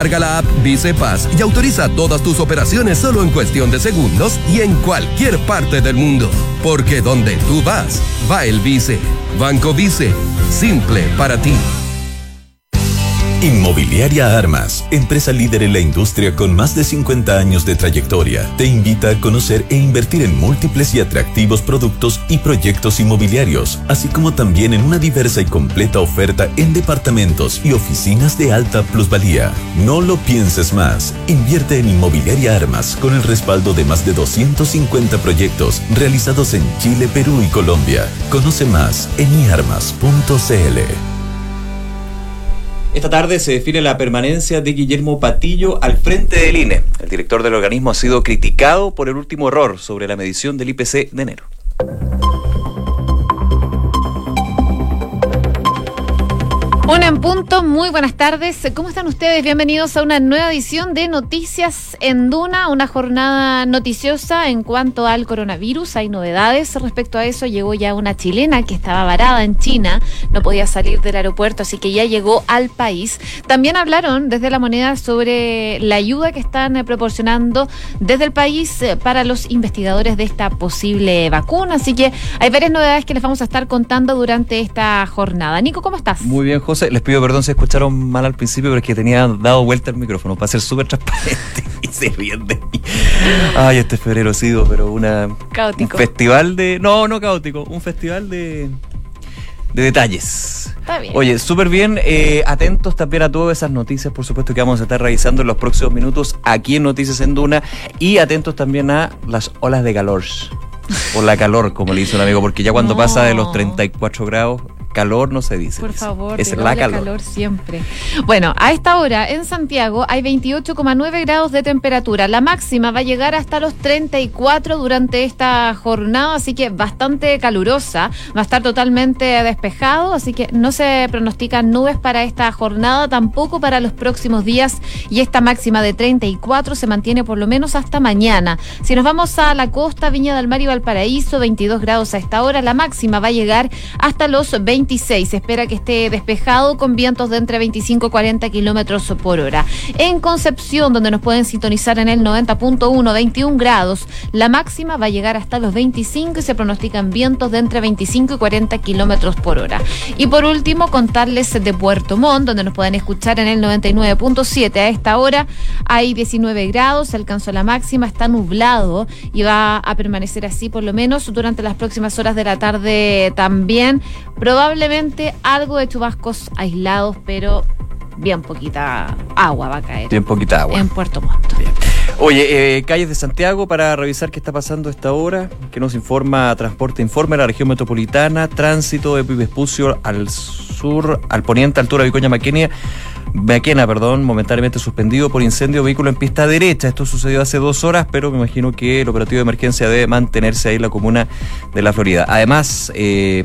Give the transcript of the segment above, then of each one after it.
Carga la app Vicepaz y autoriza todas tus operaciones solo en cuestión de segundos y en cualquier parte del mundo. Porque donde tú vas, va el Vice. Banco Vice. Simple para ti. Inmobiliaria Armas, empresa líder en la industria con más de 50 años de trayectoria, te invita a conocer e invertir en múltiples y atractivos productos y proyectos inmobiliarios, así como también en una diversa y completa oferta en departamentos y oficinas de alta plusvalía. No lo pienses más. Invierte en Inmobiliaria Armas con el respaldo de más de 250 proyectos realizados en Chile, Perú y Colombia. Conoce más en iarmas.cl. Esta tarde se define la permanencia de Guillermo Patillo al frente del INE. El director del organismo ha sido criticado por el último error sobre la medición del IPC de enero. Una en punto, muy buenas tardes. ¿Cómo están ustedes? Bienvenidos a una nueva edición de Noticias en Duna, una jornada noticiosa en cuanto al coronavirus. Hay novedades respecto a eso. Llegó ya una chilena que estaba varada en China, no podía salir del aeropuerto, así que ya llegó al país. También hablaron desde la moneda sobre la ayuda que están eh, proporcionando desde el país eh, para los investigadores de esta posible vacuna. Así que hay varias novedades que les vamos a estar contando durante esta jornada. Nico, ¿cómo estás? Muy bien, José les pido perdón si escucharon mal al principio, pero es que tenía dado vuelta el micrófono para ser súper transparente y se ríen de mí. Ay, este febrero ha sido, pero una. Caótico. Un festival de. No, no caótico, un festival de. De detalles. Está bien. Oye, súper bien. Eh, atentos también a todas esas noticias, por supuesto, que vamos a estar revisando en los próximos minutos aquí en Noticias en Duna. Y atentos también a las olas de calor. O la calor, como le dice un amigo, porque ya cuando No. pasa de los 34 grados, calor no se dice. Por favor, es la odia calor. siempre. Bueno, a esta hora en Santiago hay 28,9 grados de temperatura. La máxima va a llegar hasta los 34 durante esta jornada, así que bastante calurosa. Va a estar totalmente despejado, así que no se pronostican nubes para esta jornada, tampoco para los próximos días. Y esta máxima de 34 se mantiene por lo menos hasta mañana. Si nos vamos a la costa, Viña del Mar y Valparaíso, 22 grados a esta hora. La máxima va a llegar hasta los 26. Se espera que esté despejado con vientos de entre 25 y 40 kilómetros por hora. En Concepción, donde nos pueden sintonizar en el 90.1, 21 grados. La máxima va a llegar hasta los 25 y se pronostican vientos de entre 25 y 40 kilómetros por hora. Y por último, contarles de Puerto Montt, donde nos pueden escuchar en el 99.7. A esta hora hay 19 grados, se alcanzó la máxima, está nublado y va a permanecer así por lo menos durante las próximas horas de la tarde también. Probablemente algo de chubascos aislados, pero bien poquita agua va a caer Bien poquita agua. en Puerto Montt. Oye, eh, calles de Santiago para revisar qué está pasando a esta hora, que nos informa Transporte Informe, la región metropolitana, tránsito de Vespucio al sur, al poniente, altura de Vicoña Maquenia. Maquena, perdón, momentáneamente suspendido por incendio vehículo en pista derecha. Esto sucedió hace dos horas, pero me imagino que el operativo de emergencia debe mantenerse ahí en la comuna de la Florida. Además, eh,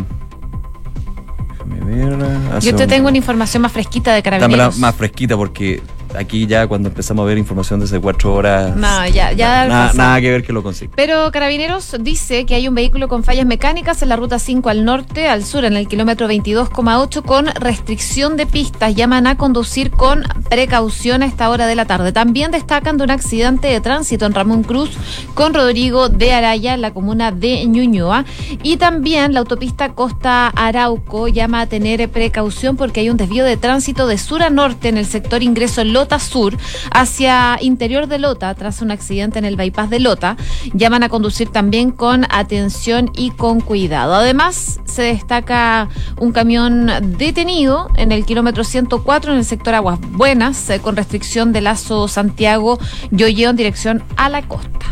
ver, Yo te un- tengo una información más fresquita de Dámela carabineros. más fresquita porque aquí ya cuando empezamos a ver información desde cuatro horas. No, ya, ya Nada, que ver que lo consiga. Pero Carabineros dice que hay un vehículo con fallas mecánicas en la ruta 5 al norte, al sur, en el kilómetro 22,8, con restricción de pistas. Llaman a conducir con precaución a esta hora de la tarde. También destacan de un accidente de tránsito en Ramón Cruz con Rodrigo de Araya, en la comuna de Ñuñoa. Y también la autopista Costa Arauco llama a tener precaución porque hay un desvío de tránsito de sur a norte en el sector ingreso Lota Sur hacia interior de Lota tras un accidente en el bypass de Lota. Llaman a conducir también con atención y con cuidado. Además, se destaca un camión detenido en el kilómetro 104 en el sector Aguas Buenas eh, con restricción de Lazo Santiago Yoyeo en dirección a la costa.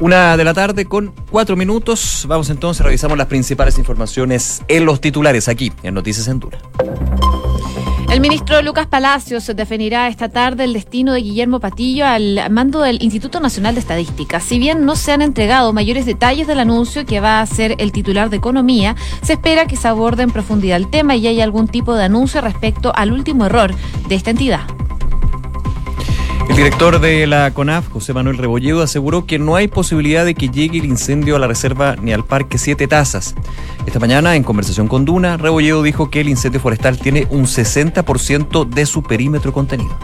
Una de la tarde con cuatro minutos. Vamos entonces, revisamos las principales informaciones en los titulares aquí en Noticias en. El ministro Lucas Palacios definirá esta tarde el destino de Guillermo Patillo al mando del Instituto Nacional de Estadística. Si bien no se han entregado mayores detalles del anuncio que va a hacer el titular de Economía, se espera que se aborde en profundidad el tema y haya algún tipo de anuncio respecto al último error de esta entidad. El director de la CONAF, José Manuel Rebolledo, aseguró que no hay posibilidad de que llegue el incendio a la reserva ni al parque Siete Tazas. Esta mañana, en conversación con Duna, Rebolledo dijo que el incendio forestal tiene un 60% de su perímetro contenido.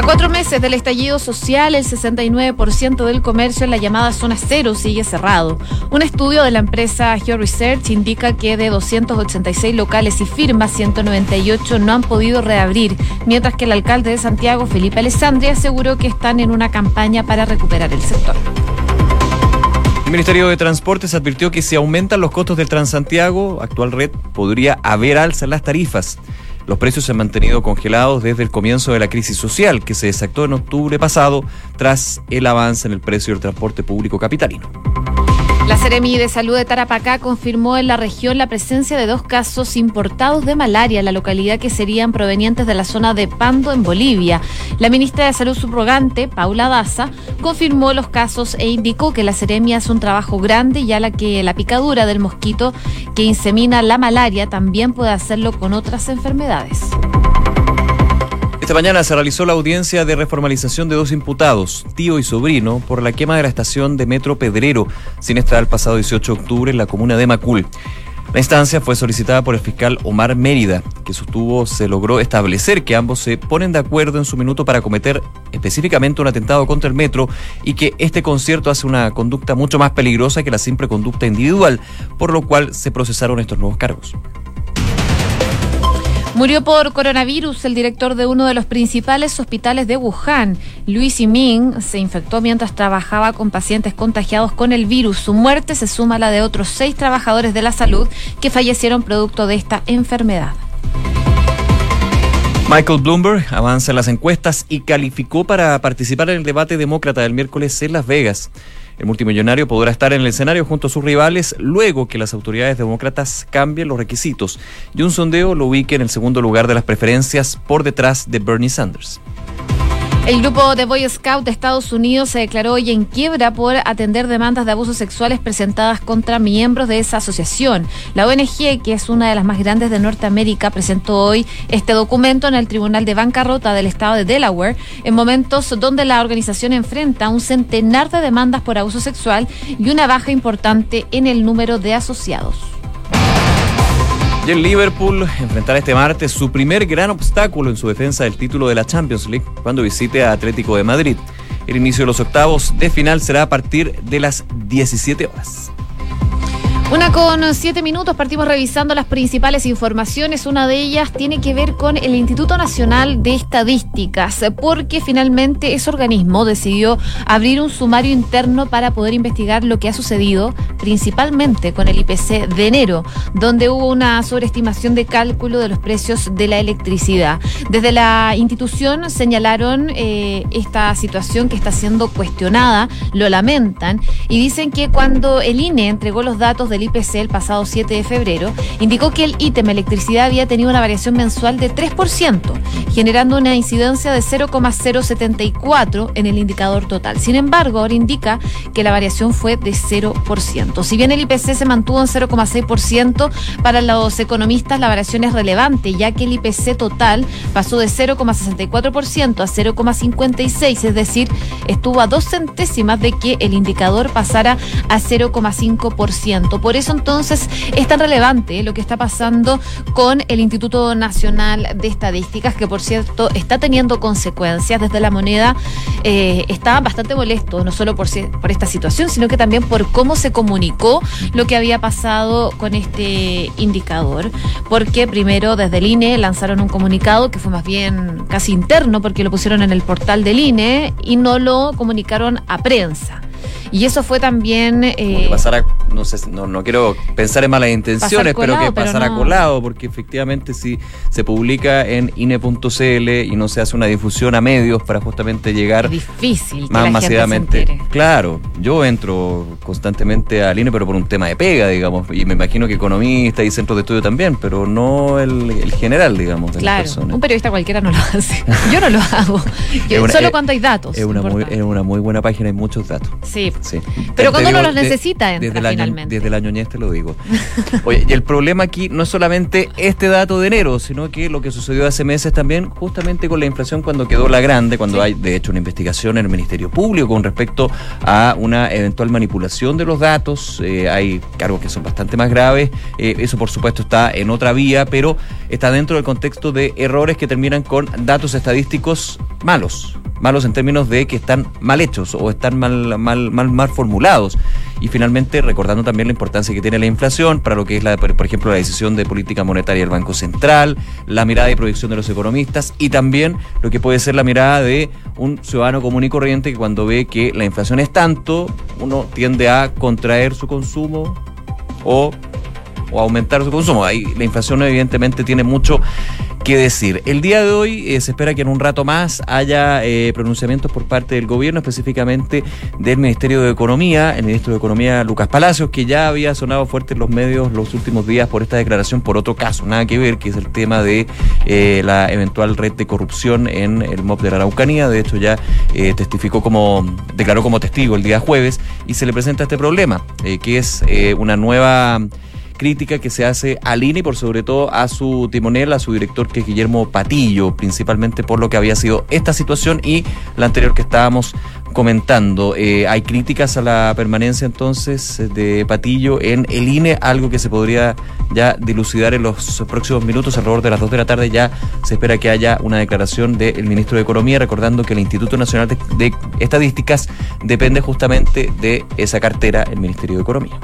A cuatro meses del estallido social, el 69% del comercio en la llamada zona cero sigue cerrado. Un estudio de la empresa Geo Research indica que de 286 locales y firmas, 198 no han podido reabrir, mientras que el alcalde de Santiago, Felipe Alessandri, aseguró que están en una campaña para recuperar el sector. El Ministerio de Transportes advirtió que si aumentan los costos del Transantiago, actual red, podría haber alza en las tarifas. Los precios se han mantenido congelados desde el comienzo de la crisis social que se desactó en octubre pasado tras el avance en el precio del transporte público capitalino. Seremi de Salud de Tarapacá confirmó en la región la presencia de dos casos importados de malaria en la localidad que serían provenientes de la zona de Pando en Bolivia. La ministra de Salud subrogante, Paula Daza, confirmó los casos e indicó que la Seremi hace un trabajo grande ya la que la picadura del mosquito que insemina la malaria también puede hacerlo con otras enfermedades. Esta mañana se realizó la audiencia de reformalización de dos imputados, tío y sobrino, por la quema de la estación de Metro Pedrero, siniestrada el pasado 18 de octubre en la comuna de Macul. La instancia fue solicitada por el fiscal Omar Mérida, que sostuvo se logró establecer que ambos se ponen de acuerdo en su minuto para cometer específicamente un atentado contra el metro y que este concierto hace una conducta mucho más peligrosa que la simple conducta individual, por lo cual se procesaron estos nuevos cargos. Murió por coronavirus el director de uno de los principales hospitales de Wuhan. Luis Yiming se infectó mientras trabajaba con pacientes contagiados con el virus. Su muerte se suma a la de otros seis trabajadores de la salud que fallecieron producto de esta enfermedad. Michael Bloomberg avanza en las encuestas y calificó para participar en el debate demócrata del miércoles en Las Vegas. El multimillonario podrá estar en el escenario junto a sus rivales luego que las autoridades demócratas cambien los requisitos y un sondeo lo ubique en el segundo lugar de las preferencias por detrás de Bernie Sanders. El grupo de Boy Scout de Estados Unidos se declaró hoy en quiebra por atender demandas de abusos sexuales presentadas contra miembros de esa asociación. La ONG, que es una de las más grandes de Norteamérica, presentó hoy este documento en el Tribunal de Bancarrota del Estado de Delaware, en momentos donde la organización enfrenta un centenar de demandas por abuso sexual y una baja importante en el número de asociados. Y el Liverpool enfrentará este martes su primer gran obstáculo en su defensa del título de la Champions League cuando visite a Atlético de Madrid. El inicio de los octavos de final será a partir de las 17 horas. Una con siete minutos, partimos revisando las principales informaciones. Una de ellas tiene que ver con el Instituto Nacional de Estadísticas, porque finalmente ese organismo decidió abrir un sumario interno para poder investigar lo que ha sucedido, principalmente con el IPC de enero, donde hubo una sobreestimación de cálculo de los precios de la electricidad. Desde la institución señalaron eh, esta situación que está siendo cuestionada, lo lamentan y dicen que cuando el INE entregó los datos del IPC el pasado 7 de febrero, indicó que el ítem electricidad había tenido una variación mensual de 3%, generando una incidencia de 0,074 en el indicador total. Sin embargo, ahora indica que la variación fue de 0%. Si bien el IPC se mantuvo en 0,6%, para los economistas la variación es relevante, ya que el IPC total pasó de 0,64% a 0,56, es decir, estuvo a dos centésimas de que el indicador pasara a 0,5%. Por eso entonces es tan relevante lo que está pasando con el Instituto Nacional de Estadísticas, que por cierto está teniendo consecuencias desde la moneda. Eh, está bastante molesto, no solo por, por esta situación, sino que también por cómo se comunicó lo que había pasado con este indicador. Porque primero desde el INE lanzaron un comunicado que fue más bien casi interno, porque lo pusieron en el portal del INE y no lo comunicaron a prensa. Y eso fue también... Eh, pasara, no sé, no, no, quiero pensar en malas intenciones, pero que pasara colado, porque efectivamente si se publica en INE.cl y no se hace una difusión a medios para justamente llegar difícil más masivamente. claro, yo entro constantemente al INE, pero por un tema de pega, digamos, y me imagino que economistas y centros de estudio también, pero no el, general, digamos. claro, un periodista cualquiera no lo hace. Yo no lo hago. solo cuando hay datos. Es una, muy, es una muy buena página, hay muchos datos. Sí, pero cuando uno los necesita, desde, el desde el año te lo digo. Oye, y el problema aquí no es solamente este dato de enero, sino que lo que sucedió hace meses también, justamente con la inflación cuando quedó la grande, cuando hay de hecho una investigación en el Ministerio Público con respecto a una eventual manipulación de los datos. Eh, hay cargos que son bastante más graves. Eh, eso, por supuesto, está en otra vía, pero está dentro del contexto de errores que terminan con datos estadísticos malos malos en términos de que están mal hechos o están mal, mal, mal, mal formulados. Y finalmente, recordando también la importancia que tiene la inflación para lo que es, la, por ejemplo, la decisión de política monetaria del Banco Central, la mirada y proyección de los economistas y también lo que puede ser la mirada de un ciudadano común y corriente que cuando ve que la inflación es tanto, uno tiende a contraer su consumo o, o aumentar su consumo. Ahí la inflación evidentemente tiene mucho que decir. El día de hoy eh, se espera que en un rato más haya eh, pronunciamientos por parte del gobierno, específicamente del Ministerio de Economía, el ministro de Economía Lucas Palacios, que ya había sonado fuerte en los medios los últimos días por esta declaración por otro caso, nada que ver, que es el tema de eh, la eventual red de corrupción en el MOP de la Araucanía. De hecho, ya testificó como, declaró como testigo el día jueves y se le presenta este problema, que es una nueva crítica que se hace al INE y por sobre todo a su timonel, a su director que es Guillermo Patillo, principalmente por lo que había sido esta situación y la anterior que estábamos comentando. Eh, hay críticas a la permanencia entonces de Patillo en el INE, algo que se podría ya dilucidar en los próximos minutos, alrededor de las 2 de la tarde ya se espera que haya una declaración del ministro de Economía, recordando que el Instituto Nacional de, de Estadísticas depende justamente de esa cartera, el Ministerio de Economía.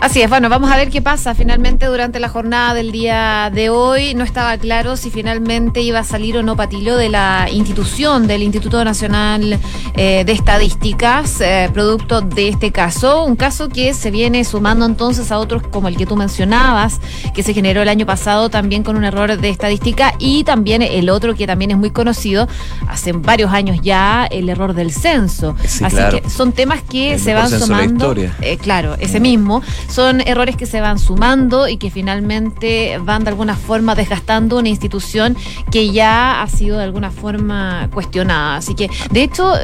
Así es, bueno, vamos a ver qué pasa finalmente durante la jornada del día de hoy. No estaba claro si finalmente iba a salir o no Patillo de la institución del Instituto Nacional eh, de Estadísticas, eh, producto de este caso. Un caso que se viene sumando entonces a otros como el que tú mencionabas, que se generó el año pasado también con un error de estadística y también el otro que también es muy conocido, hace varios años ya, el error del censo. Así que son temas que se van sumando. Eh, claro, ese mismo son errores que se van sumando y que finalmente van de alguna forma desgastando una institución que ya ha sido de alguna forma cuestionada. Así que, de hecho,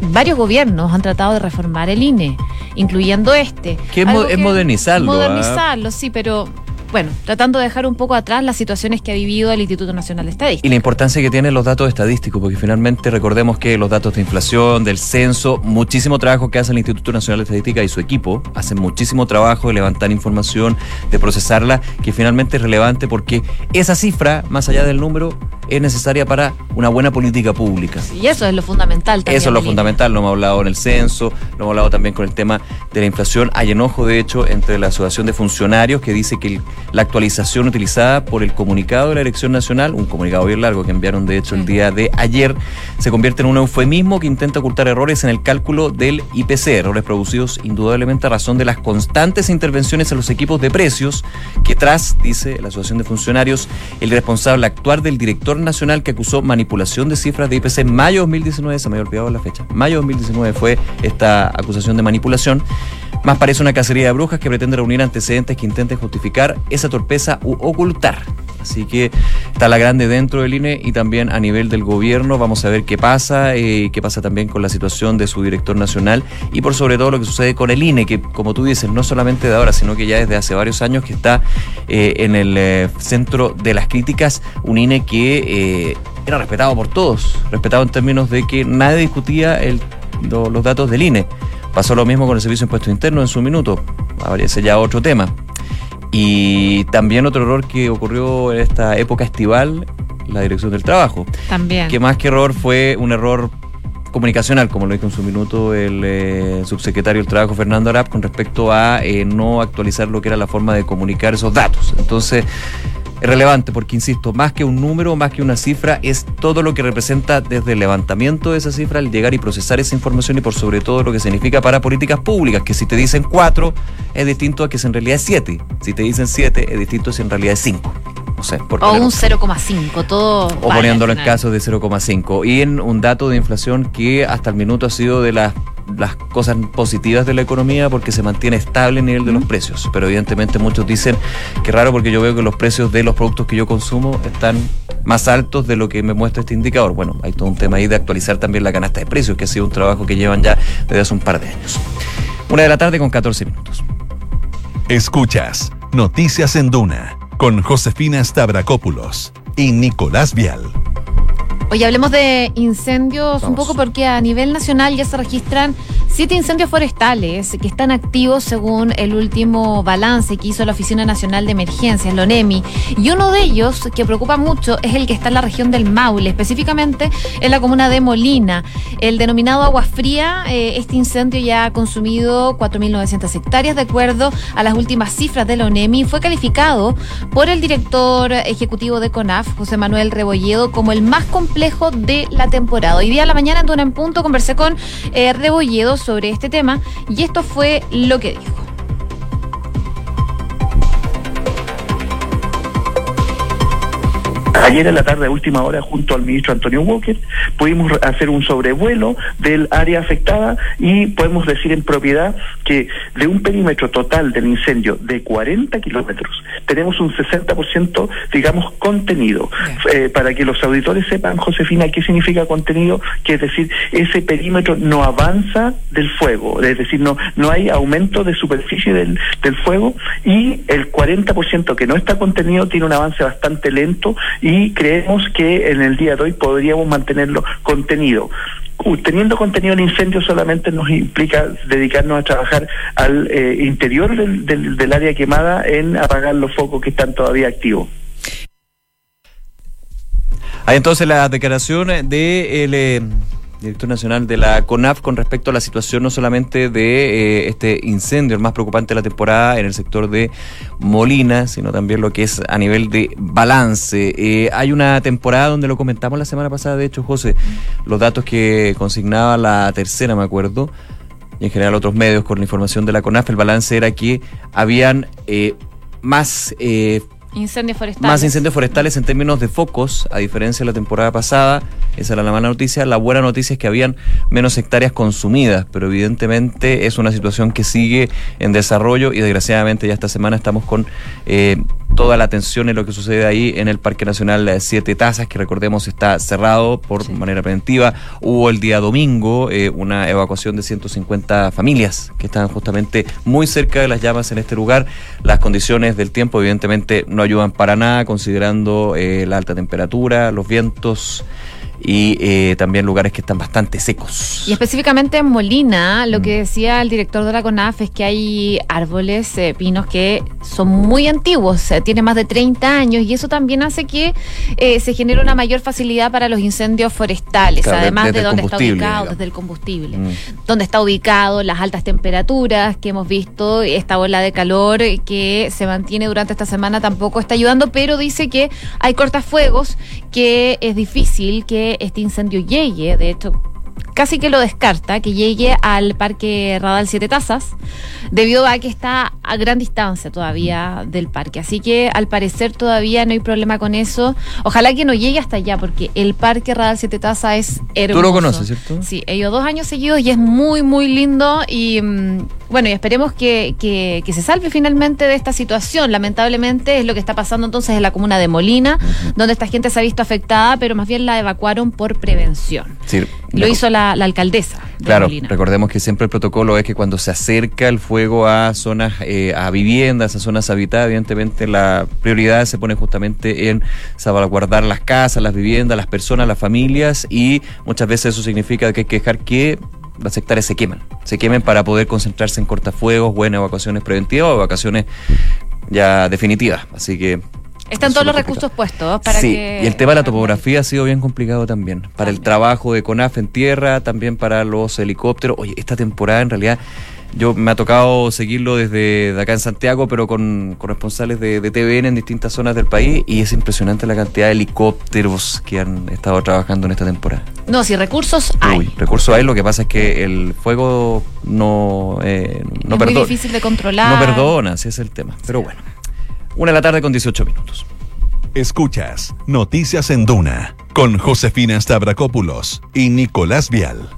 varios gobiernos han tratado de reformar el INE, incluyendo este. Que es, modernizarlo. ¿ah? Modernizarlo, sí, pero bueno, tratando de dejar un poco atrás las situaciones que ha vivido el Instituto Nacional de Estadística. Y la importancia que tienen los datos estadísticos, porque finalmente recordemos que los datos de inflación, del censo, muchísimo trabajo que hace el Instituto Nacional de Estadística y su equipo, hacen muchísimo trabajo de levantar información, de procesarla, que finalmente es relevante porque esa cifra, más allá del número, es necesaria para una buena política pública. Y eso es lo fundamental también. Eso es lo fundamental, lo hemos hablado en el censo, lo hemos hablado también con el tema de la inflación. Hay enojo, de hecho, entre la Asociación de Funcionarios que dice que la actualización utilizada por el comunicado de la Elección Nacional, un comunicado bien largo que enviaron de hecho el día de ayer, se convierte en un eufemismo que intenta ocultar errores en el cálculo del IPC, errores producidos indudablemente a razón de las constantes intervenciones en los equipos de precios que tras, dice la Asociación de Funcionarios, el responsable actuar del director nacional que acusó manipulación de cifras de IPC en mayo de 2019, se me había olvidado la fecha, mayo de 2019 fue esta acusación de manipulación. Más parece una cacería de brujas que pretende reunir antecedentes que intenten justificar esa torpeza u ocultar. Así que está la grande dentro del INE y también a nivel del gobierno. Vamos a ver qué pasa, eh, qué pasa también con la situación de su director nacional y por sobre todo lo que sucede con el INE, que como tú dices, no solamente de ahora, sino que ya desde hace varios años que está eh, en el eh, centro de las críticas, un INE que era respetado por todos, respetado en términos de que nadie discutía los datos del INE. Pasó lo mismo con el Servicio de Impuestos Internos en su minuto. Aparece ya otro tema. Y también otro error que ocurrió en esta época estival, la dirección del trabajo. También. Que más que error fue un error comunicacional, como lo dijo en su minuto el eh, subsecretario del Trabajo Fernando Arap, con respecto a eh, no actualizar lo que era la forma de comunicar esos datos. Entonces, es relevante porque, insisto, más que un número, más que una cifra, es todo lo que representa desde el levantamiento de esa cifra, el llegar y procesar esa información y por sobre todo lo que significa para políticas públicas, que si te dicen cuatro es distinto a que si en realidad es siete, si te dicen siete es distinto a si en realidad es cinco. No sé, o un 0,5, todo. O poniéndolo en casos de 0,5. Y en un dato de inflación que hasta el minuto ha sido de las las cosas positivas de la economía porque se mantiene estable el nivel de los precios. Pero evidentemente muchos dicen que raro porque yo veo que los precios de los productos que yo consumo están más altos de lo que me muestra este indicador. Bueno, hay todo un tema ahí de actualizar también la canasta de precios, que ha sido un trabajo que llevan ya desde hace un par de años. Una de la tarde con 14 minutos. Escuchas Noticias en Duna con Josefina Stavrakopoulos y Nicolás Vial. Hoy hablemos de incendios un poco porque a nivel nacional ya se registran siete incendios forestales que están activos según el último balance que hizo la Oficina Nacional de Emergencias, la ONEMI. Y uno de ellos, que preocupa mucho, es el que está en la región del Maule, específicamente en la comuna de Molina. El denominado Agua Fría, eh, este incendio ya ha consumido 4.900 hectáreas, de acuerdo a las últimas cifras de la ONEMI. Fue calificado por el director ejecutivo de CONAF, José Manuel Rebolledo, como el más complejo de la temporada. Hoy día a la mañana en Duna en Punto conversé con eh, Rebolledo sobre este tema y esto fue lo que dijo. Ayer en la tarde, a última hora, junto al ministro Antonio Walker, pudimos hacer un sobrevuelo del área afectada y podemos decir en propiedad que de un perímetro total del incendio de 40 kilómetros, tenemos un 60%, digamos, contenido. Eh, para que los auditores sepan, Josefina, qué significa contenido, que es decir, ese perímetro no avanza del fuego, es decir, no, no hay aumento de superficie del, del fuego y el 40% que no está contenido tiene un avance bastante lento y creemos que en el día de hoy podríamos mantenerlo contenido teniendo contenido en incendio solamente nos implica dedicarnos a trabajar al eh, interior del, del, área quemada en apagar los focos que están todavía activos. Hay entonces la declaración de el, eh, director nacional de la CONAF con respecto a la situación no solamente de eh, este incendio, el más preocupante de la temporada en el sector de Molina, sino también lo que es a nivel de balance. Eh, hay una temporada donde lo comentamos la semana pasada, de hecho, José, los datos que consignaba la tercera, me acuerdo, y en general otros medios con la información de la CONAF, el balance era que habían eh, más Incendios forestales. Más incendios forestales en términos de focos, a diferencia de la temporada pasada. Esa era la mala noticia. La buena noticia es que habían menos hectáreas consumidas, pero evidentemente es una situación que sigue en desarrollo y desgraciadamente ya esta semana estamos con eh, toda la atención en lo que sucede ahí en el Parque Nacional Siete Tazas, que recordemos está cerrado por manera preventiva. Hubo el día domingo eh, una evacuación de 150 familias que estaban justamente muy cerca de las llamas en este lugar. Las condiciones del tiempo evidentemente no ayudan para nada, considerando eh, la alta temperatura, los vientos y eh, también lugares que están bastante secos. Y específicamente en Molina, lo que decía el director de la CONAF es que hay árboles, eh, pinos que son muy antiguos, eh, tienen más de 30 años y eso también hace que se genere una mayor facilidad para los incendios forestales, además de dónde está ubicado, desde el combustible, mm. donde está ubicado, las altas temperaturas que hemos visto, esta ola de calor que se mantiene durante esta semana tampoco está ayudando, pero dice que hay cortafuegos, que es difícil que este incendio llegue, de hecho casi que lo descarta, que llegue al Parque Radal Siete Tazas, debido a que está a gran distancia todavía del parque. Así que al parecer todavía no hay problema con eso. Ojalá que no llegue hasta allá, porque el Parque Radal Siete Tazas es hermoso. Tú lo conoces, ¿cierto? Sí, he ido dos años seguidos y es muy, muy lindo y mm, bueno, y esperemos que, que, se salve finalmente de esta situación. Lamentablemente es lo que está pasando entonces en la comuna de Molina, donde esta gente se ha visto afectada, pero más bien la evacuaron por prevención. Sí, lo hizo la, alcaldesa. De claro, recordemos que siempre el protocolo es que cuando se acerca el fuego a zonas, eh, a viviendas, a zonas habitadas, evidentemente la prioridad se pone justamente en salvaguardar las casas, las viviendas, las personas, las familias y muchas veces eso significa que hay que dejar que las hectáreas se queman. Se quemen para poder concentrarse en cortafuegos o en evacuaciones preventivas o evacuaciones ya definitivas. Así que están todos los recursos puestos para sí, y el tema de la topografía ha sido bien complicado también. Para el trabajo de CONAF en tierra, también para los helicópteros. Oye, esta temporada en realidad yo me ha tocado seguirlo desde acá en Santiago, pero con, de, de, TVN en distintas zonas del país y es impresionante la cantidad de helicópteros que han estado trabajando en esta temporada. No, si recursos hay. Uy, recursos hay, lo que pasa es que el fuego no, eh, no es muy difícil de controlar. No perdona, ese es el tema. Pero bueno, una de la tarde con 18 minutos. Escuchas Noticias en Duna con Josefina Stavrakopoulos y Nicolás Vial.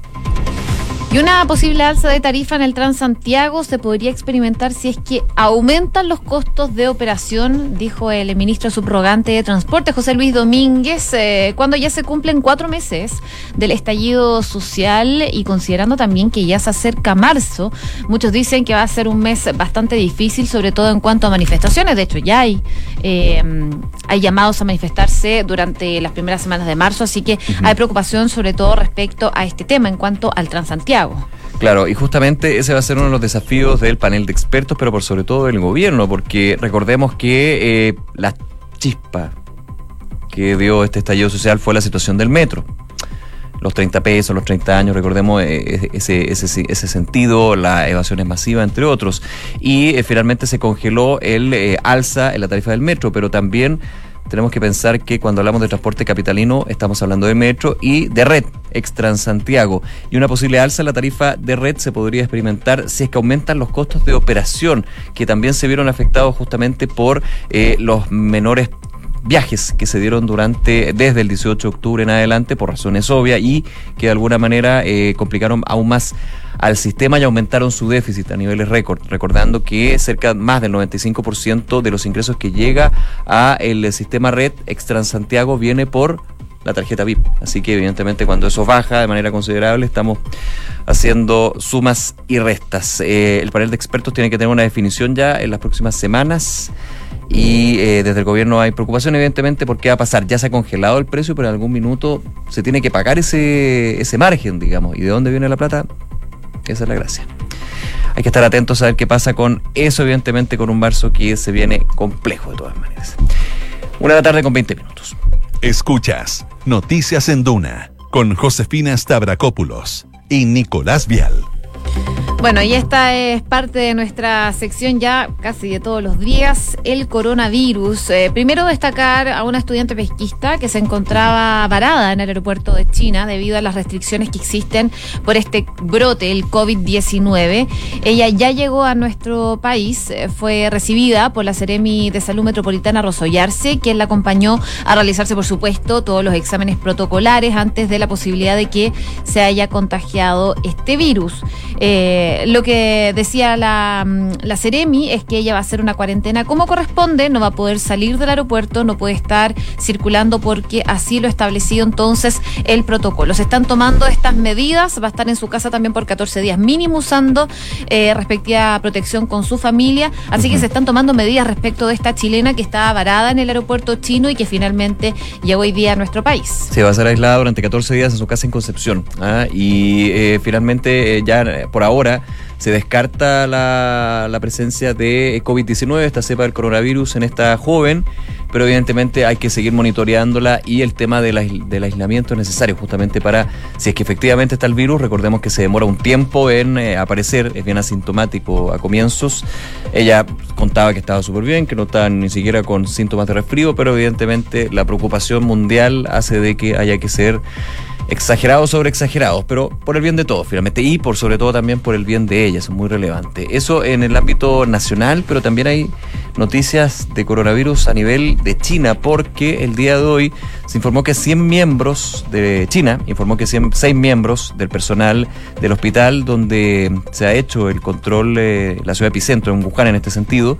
Y una posible alza de tarifa en el Transantiago se podría experimentar si es que aumentan los costos de operación, dijo el ministro subrogante de Transporte, José Luis Domínguez, eh, cuando ya se cumplen cuatro meses del estallido social y considerando también que ya se acerca marzo. Muchos dicen que va a ser un mes bastante difícil, sobre todo en cuanto a manifestaciones. De hecho, ya hay, eh, hay llamados a manifestarse durante las primeras semanas de marzo, así que hay preocupación sobre todo respecto a este tema en cuanto al Transantiago. Claro, y justamente ese va a ser uno de los desafíos del panel de expertos, pero por sobre todo del gobierno, porque recordemos que eh, la chispa que dio este estallido social fue la situación del metro. Los 30 pesos, los 30 años, recordemos eh, ese, ese, ese sentido, la evasión es masiva, entre otros. Y eh, finalmente se congeló el alza en la tarifa del metro, pero también tenemos que pensar que cuando hablamos de transporte capitalino estamos hablando de metro y de red Santiago. Y una posible alza en la tarifa de red se podría experimentar si es que aumentan los costos de operación, que también se vieron afectados justamente por eh, los menores viajes que se dieron durante desde el 18 de octubre en adelante por razones obvias y que de alguna manera eh, complicaron aún más al sistema y aumentaron su déficit a niveles récord, recordando que cerca más del 95% de los ingresos que llega a el sistema red Extran Santiago viene por la tarjeta VIP. Así que evidentemente cuando eso baja de manera considerable estamos haciendo sumas y restas. Eh, el panel de expertos tiene que tener una definición ya en las próximas semanas y eh, desde el gobierno hay preocupación evidentemente porque va a pasar. Ya se ha congelado el precio, pero en algún minuto se tiene que pagar ese, ese margen, digamos. ¿Y de dónde viene la plata? Esa es la gracia. Hay que estar atentos a ver qué pasa con eso, evidentemente con un marzo que se viene complejo de todas maneras. Una de la tarde con 20 minutos. Escuchas Noticias en Duna con Josefina Stavrakopoulos y Nicolás Vial. Bueno, y esta es parte de nuestra sección ya casi de todos los días, el coronavirus. Eh, primero destacar a una estudiante pesquista que se encontraba varada en el aeropuerto de China debido a las restricciones que existen por este brote, el COVID-19. Ella ya llegó a nuestro país, eh, fue recibida por la Seremi de Salud Metropolitana Rosollarse, quien la acompañó a realizarse, por supuesto, todos los exámenes protocolares antes de la posibilidad de que se haya contagiado este virus. Eh, lo que decía la, mm, la Ceremi es que ella va a hacer una cuarentena como corresponde, no va a poder salir del aeropuerto, no puede estar circulando porque así lo ha establecido entonces el protocolo. Se están tomando estas medidas, va a estar en su casa también por 14 días mínimo usando eh, respectiva protección con su familia, así que se están tomando medidas respecto de esta chilena que está varada en el aeropuerto chino y que finalmente llegó hoy día a nuestro país. Se va a ser aislada durante 14 días en su casa en Concepción ¿ah? y eh, finalmente eh, ya por ahora se descarta la, presencia de COVID-19, esta cepa del coronavirus en esta joven, pero evidentemente hay que seguir monitoreándola y el tema del aislamiento es necesario justamente para, si es que efectivamente está el virus, recordemos que se demora un tiempo en eh, aparecer, es bien asintomático a comienzos. Ella contaba que estaba súper bien, que no estaba ni siquiera con síntomas de resfrío, pero evidentemente la preocupación mundial hace de que haya que ser exagerados sobre exagerados, pero por el bien de todos, finalmente, y por sobre todo también por el bien de ellas, es muy relevante. Eso en el ámbito nacional, pero también hay noticias de coronavirus a nivel de China, porque el día de hoy se informó que 100 miembros de China, informó que 100, 6 miembros del personal del hospital donde se ha hecho el control, eh, la ciudad epicentro en Wuhan en este sentido,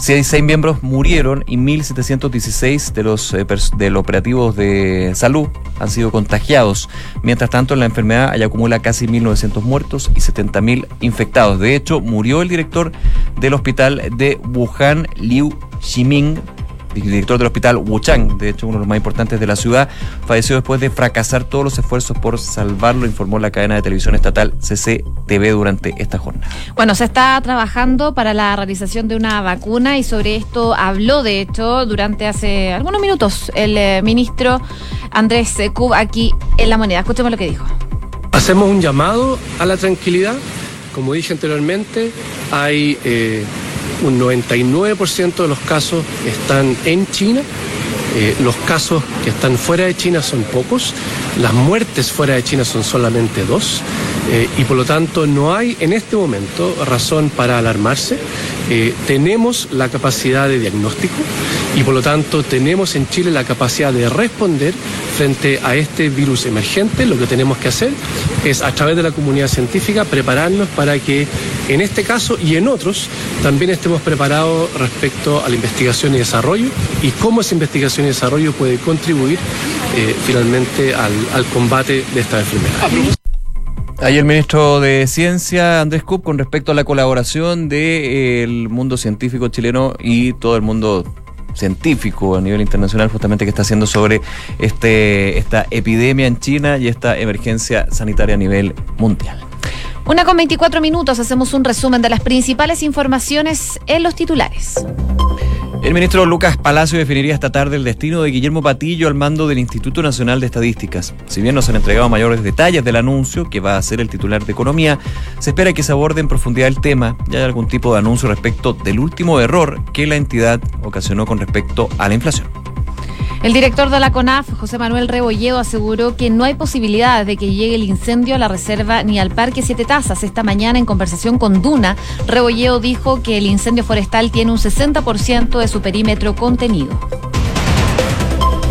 seis miembros murieron y 1.716 de los, eh, de los operativos de salud han sido contagiados. Mientras tanto, la enfermedad ya acumula casi 1.900 muertos y 70.000 infectados. De hecho, murió el director del hospital de Wuhan, Liu Ximing, director del hospital Wuchang, de hecho uno de los más importantes de la ciudad, falleció después de fracasar todos los esfuerzos por salvarlo, informó la cadena de televisión estatal CCTV durante esta jornada. Bueno, se está trabajando para la realización de una vacuna y sobre esto habló, de hecho, durante hace algunos minutos el eh, ministro Andrés Cub aquí en La Moneda. Escuchemos lo que dijo. Hacemos un llamado a la tranquilidad. Como dije anteriormente, hay... Eh, un 99% de los casos están en China. Eh, los casos que están fuera de China son pocos, las muertes fuera de China son solamente dos eh, y por lo tanto no hay en este momento razón para alarmarse. Eh, tenemos la capacidad de diagnóstico y por lo tanto tenemos en Chile la capacidad de responder frente a este virus emergente. Lo que tenemos que hacer es a través de la comunidad científica prepararnos para que en este caso y en otros también estemos preparados respecto a la investigación y desarrollo y cómo esa investigación y desarrollo puede contribuir eh, finalmente al, combate de esta enfermedad. Ahí el ministro de Ciencia, Andrés Cup, con respecto a la colaboración del mundo científico chileno y todo el mundo científico a nivel internacional justamente que está haciendo sobre este, esta epidemia en China y esta emergencia sanitaria a nivel mundial. Una con 24 minutos hacemos un resumen de las principales informaciones en los titulares. El ministro Lucas Palacio definiría esta tarde el destino de Guillermo Patillo al mando del Instituto Nacional de Estadísticas. Si bien no se han entregado mayores detalles del anuncio, que va a ser el titular de Economía, se espera que se aborde en profundidad el tema y haya algún tipo de anuncio respecto del último error que la entidad ocasionó con respecto a la inflación. El director de la CONAF, José Manuel Rebolledo, aseguró que no hay posibilidad de que llegue el incendio a la reserva ni al Parque Siete Tazas. Esta mañana, en conversación con Duna, Rebolledo dijo que el incendio forestal tiene un 60% de su perímetro contenido.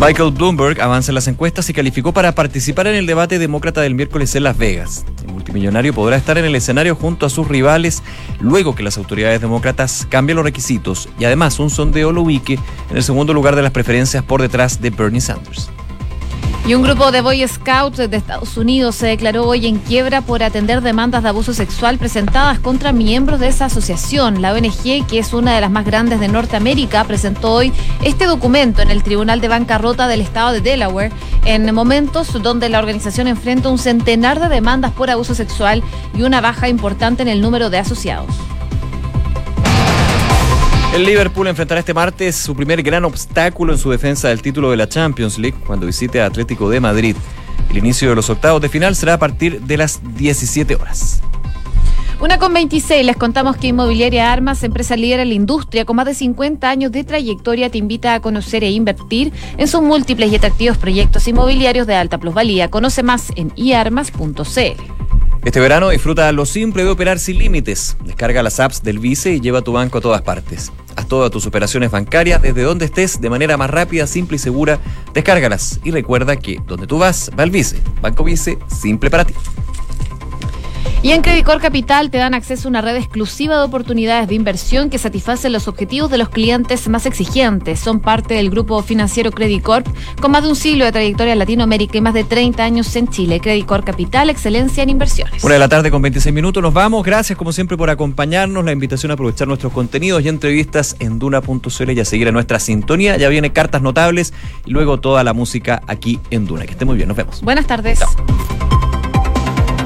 Michael Bloomberg avanza en las encuestas y calificó para participar en el debate demócrata del miércoles en Las Vegas. El multimillonario podrá estar en el escenario junto a sus rivales luego que las autoridades demócratas cambien los requisitos y además un sondeo lo ubique en el segundo lugar de las preferencias por detrás de Bernie Sanders. Y un grupo de Boy Scouts de Estados Unidos se declaró hoy en quiebra por atender demandas de abuso sexual presentadas contra miembros de esa asociación. La ONG, que es una de las más grandes de Norteamérica, presentó hoy este documento en el Tribunal de Bancarrota del Estado de Delaware en momentos donde la organización enfrenta un centenar de demandas por abuso sexual y una baja importante en el número de asociados. El Liverpool enfrentará este martes su primer gran obstáculo en su defensa del título de la Champions League cuando visite a Atlético de Madrid. El inicio de los octavos de final será a partir de las 17 horas. Una con 26, les contamos que Inmobiliaria Armas, empresa líder en la industria con más de 50 años de trayectoria, te invita a conocer e invertir en sus múltiples y atractivos proyectos inmobiliarios de alta plusvalía. Conoce más en iarmas.cl. Este verano disfruta lo simple de operar sin límites. Descarga las apps del Vice y lleva tu banco a todas partes. Haz todas tus operaciones bancarias desde donde estés de manera más rápida, simple y segura. Descárgalas y recuerda que donde tú vas va el Vice. Banco Vice, simple para ti. Y en Credicor Capital te dan acceso a una red exclusiva de oportunidades de inversión que satisfacen los objetivos de los clientes más exigentes. Son parte del grupo financiero Credicor con más de un siglo de trayectoria en Latinoamérica y más de 30 años en Chile. Credicor Capital, excelencia en inversiones. Una de la tarde con 26 minutos nos vamos. Gracias como siempre por acompañarnos. La invitación a aprovechar nuestros contenidos y entrevistas en duna.cl y a seguir a nuestra sintonía. Ya viene cartas notables y luego toda la música aquí en Duna. Que esté muy bien. Nos vemos. Buenas tardes. Chao.